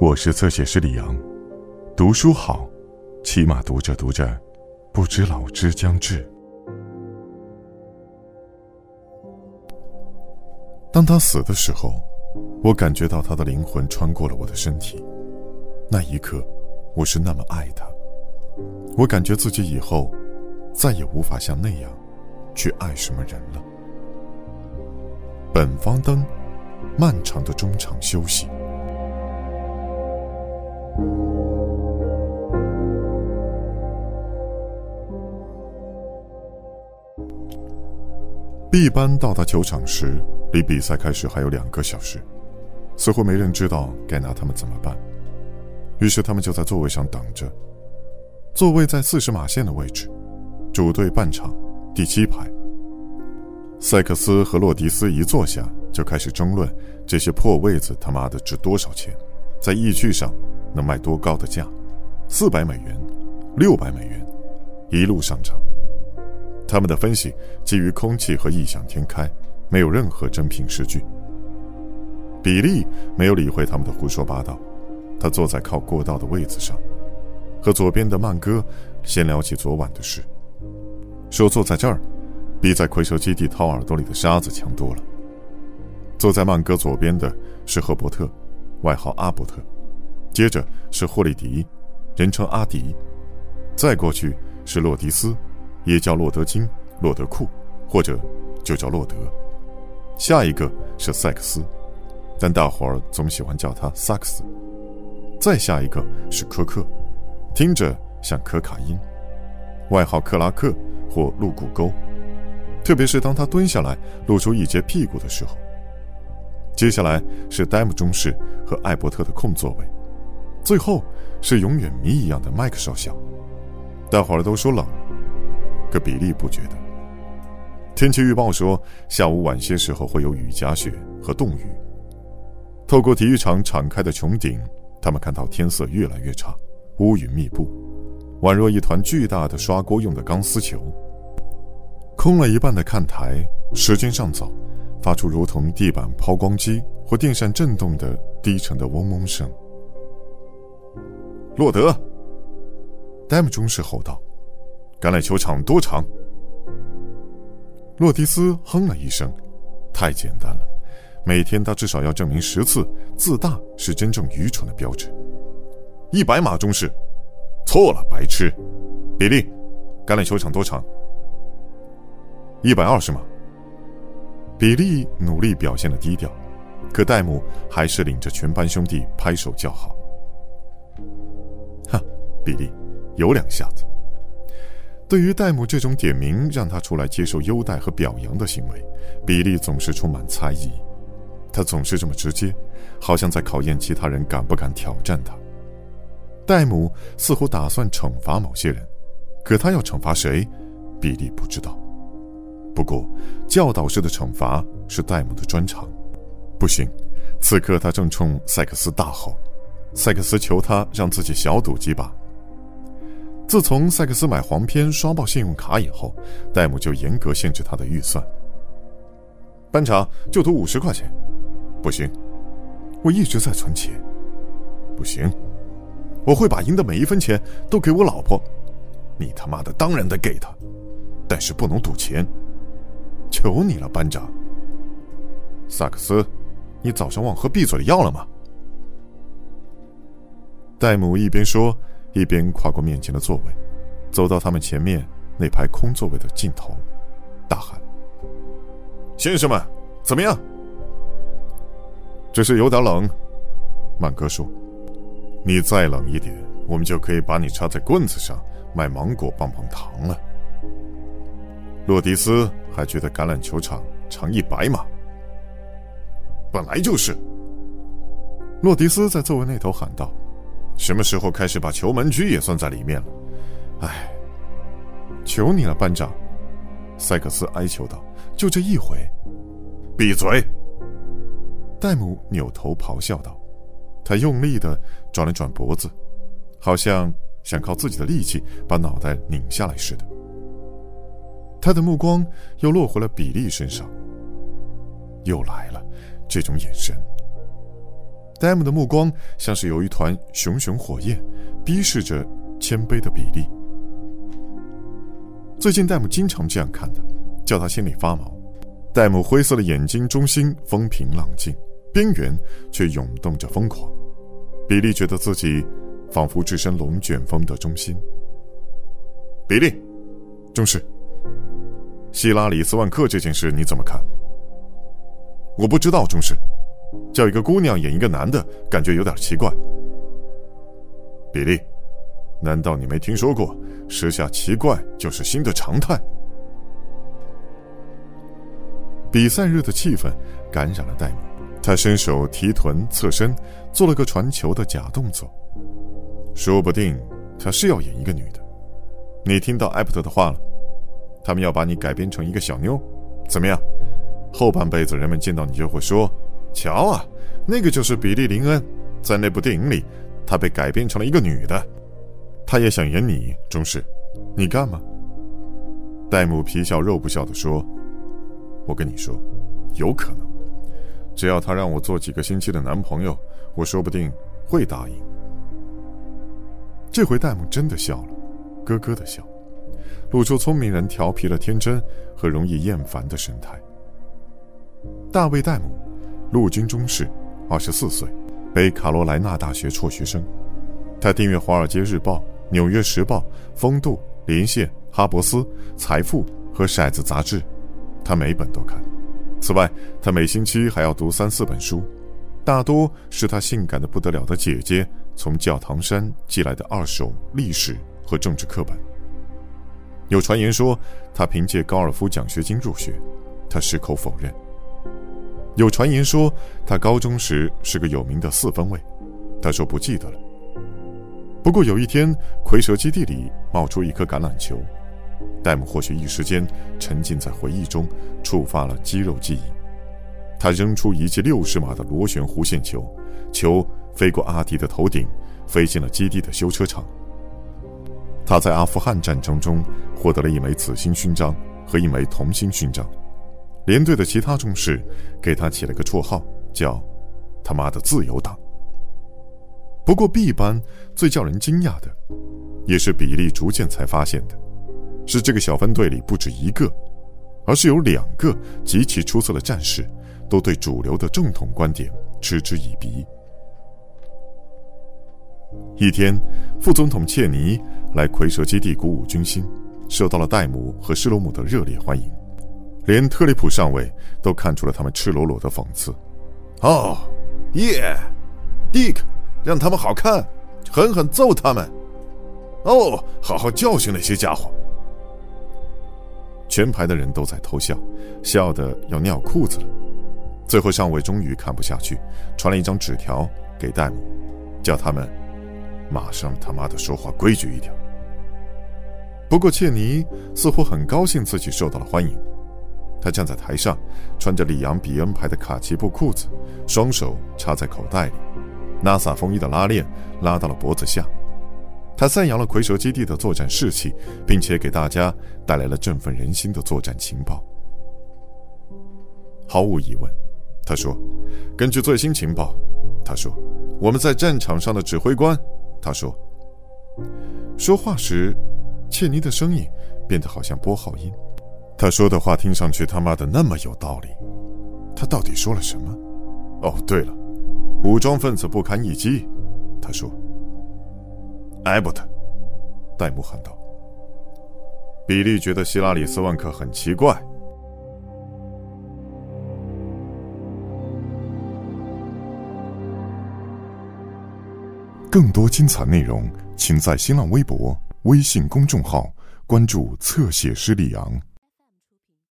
我是侧写师李阳，读书好，起码读着读着，不知老之将至。当他死的时候，我感觉到他的灵魂穿过了我的身体。那一刻，我是那么爱他。我感觉自己以后再也无法像那样去爱什么人了。本方灯，漫长的中场休息。B 班到达球场时，离比赛开始还有两个小时，似乎没人知道该拿他们怎么办，于是他们就在座位上等着。座位在四十码线的位置，主队半场第七排。塞克斯和洛迪斯一坐下就开始争论这些破位子他妈的值多少钱，在易趣上能卖多高的价，四百美元，六百美元，一路上涨。他们的分析基于空气和异想天开，没有任何真凭实据。比利没有理会他们的胡说八道，他坐在靠过道的位子上，和左边的曼哥闲聊起昨晚的事，说坐在这儿，比在魁蛇基地掏耳朵里的沙子强多了。坐在曼哥左边的是赫伯特，外号阿伯特，接着是霍利迪，人称阿迪，再过去是洛迪斯。也叫洛德金、洛德库，或者就叫洛德。下一个是塞克斯，但大伙儿总喜欢叫他萨克斯。再下一个是科克，听着像可卡因，外号克拉克或露骨沟，特别是当他蹲下来露出一截屁股的时候。接下来是戴姆中士和艾伯特的空座位，最后是永远谜一样的麦克少校。大伙儿都说冷。可比利不觉得。天气预报说，下午晚些时候会有雨夹雪和冻雨。透过体育场敞开的穹顶，他们看到天色越来越差，乌云密布，宛若一团巨大的刷锅用的钢丝球。空了一半的看台，时间尚早，发出如同地板抛光机或电扇震动的低沉的嗡嗡声。洛德，戴姆中士吼道。橄榄球场多长？洛迪斯哼了一声。太简单了，每天他至少要证明十次自大是真正愚蠢的标志。一百码中士，错了，白痴。比利，橄榄球场多长？一百二十码。比利努力表现的低调，可戴姆还是领着全班兄弟拍手叫好。哈，比利，有两下子。对于戴姆这种点名让他出来接受优待和表扬的行为，比利总是充满猜疑。他总是这么直接，好像在考验其他人敢不敢挑战他。戴姆似乎打算惩罚某些人，可他要惩罚谁，比利不知道。不过，教导式的惩罚是戴姆的专长。不行，此刻他正冲塞克斯大吼，塞克斯求他让自己小赌几把。自从塞克斯买黄片刷爆信用卡以后，戴姆就严格限制他的预算。班长就赌五十块钱，不行，我一直在存钱，不行，我会把赢的每一分钱都给我老婆。你他妈的当然得给他，但是不能赌钱。求你了，班长。萨克斯，你早上忘喝闭嘴药了吗？戴姆一边说。一边跨过面前的座位，走到他们前面那排空座位的尽头，大喊：“先生们，怎么样？”“只是有点冷。”满哥说，“你再冷一点，我们就可以把你插在棍子上卖芒果棒棒糖了。”洛迪斯还觉得橄榄球场长一百码，本来就是。洛迪斯在座位那头喊道。什么时候开始把球门区也算在里面了？哎，求你了，班长！塞克斯哀求道：“就这一回，闭嘴！”戴姆扭头咆哮道，他用力的转了转脖子，好像想靠自己的力气把脑袋拧下来似的。他的目光又落回了比利身上，又来了这种眼神。戴姆的目光像是有一团熊熊火焰，逼视着谦卑的比利。最近戴姆经常这样看他，叫他心里发毛。戴姆灰色的眼睛中心风平浪静，边缘却涌动着疯狂。比利觉得自己仿佛置身龙卷风的中心。比利，中士，希拉里·斯万克这件事你怎么看？我不知道，中士。叫一个姑娘演一个男的，感觉有点奇怪。比利，难道你没听说过“时下奇怪就是新的常态”？比赛日的气氛感染了戴姆，他伸手提臀侧身，做了个传球的假动作。说不定他是要演一个女的。你听到艾伯特的话了？他们要把你改编成一个小妞，怎么样？后半辈子人们见到你就会说：“瞧啊，那个就是比利林恩，在那部电影里，他被改编成了一个女的。他也想演你，中士，你干吗？”戴姆皮笑肉不笑地说。我跟你说，有可能，只要他让我做几个星期的男朋友，我说不定会答应。这回戴姆真的笑了，咯咯的笑，露出聪明人调皮的天真和容易厌烦的神态。大卫·戴姆，陆军中士，二十四岁，北卡罗来纳大学辍学生。他订阅《华尔街日报》《纽约时报》《风度》《连线》《哈伯斯》《财富》和《骰子》杂志。他每本都看，此外，他每星期还要读三四本书，大多是他性感的不得了的姐姐从教堂山寄来的二手历史和政治课本。有传言说他凭借高尔夫奖学金入学，他矢口否认。有传言说他高中时是个有名的四分卫，他说不记得了。不过有一天，蝰蛇基地里冒出一颗橄榄球。戴姆或许一时间沉浸在回忆中，触发了肌肉记忆。他扔出一记六十码的螺旋弧线球，球飞过阿迪的头顶，飞进了基地的修车厂。他在阿富汗战争中获得了一枚紫星勋章和一枚铜星勋章。连队的其他中士给他起了个绰号，叫“他妈的自由党”。不过 B 班最叫人惊讶的，也是比利逐渐才发现的。是这个小分队里不止一个，而是有两个极其出色的战士，都对主流的正统观点嗤之以鼻。一天，副总统切尼来蝰蛇基地鼓舞军心，受到了戴姆和施罗姆的热烈欢迎，连特里普上尉都看出了他们赤裸裸的讽刺。哦，耶，迪克，让他们好看，狠狠揍他们。哦，好好教训那些家伙。全排的人都在偷笑，笑得要尿裤子了。最后，上尉终于看不下去，传了一张纸条给戴姆，叫他们马上他妈的说话规矩一点。不过，切尼似乎很高兴自己受到了欢迎。他站在台上，穿着里昂比恩牌的卡其布裤子，双手插在口袋里，NASA 风衣的拉链拉到了脖子下。他赞扬了蝰蛇基地的作战士气，并且给大家带来了振奋人心的作战情报。毫无疑问，他说：“根据最新情报，他说我们在战场上的指挥官，他说。”说话时，切尼的声音变得好像拨号音。他说的话听上去他妈的那么有道理。他到底说了什么？哦，对了，武装分子不堪一击，他说。艾伯特，戴姆喊道。比利觉得希拉里·斯万克很奇怪。更多精彩内容，请在新浪微博、微信公众号关注“侧写师李昂”。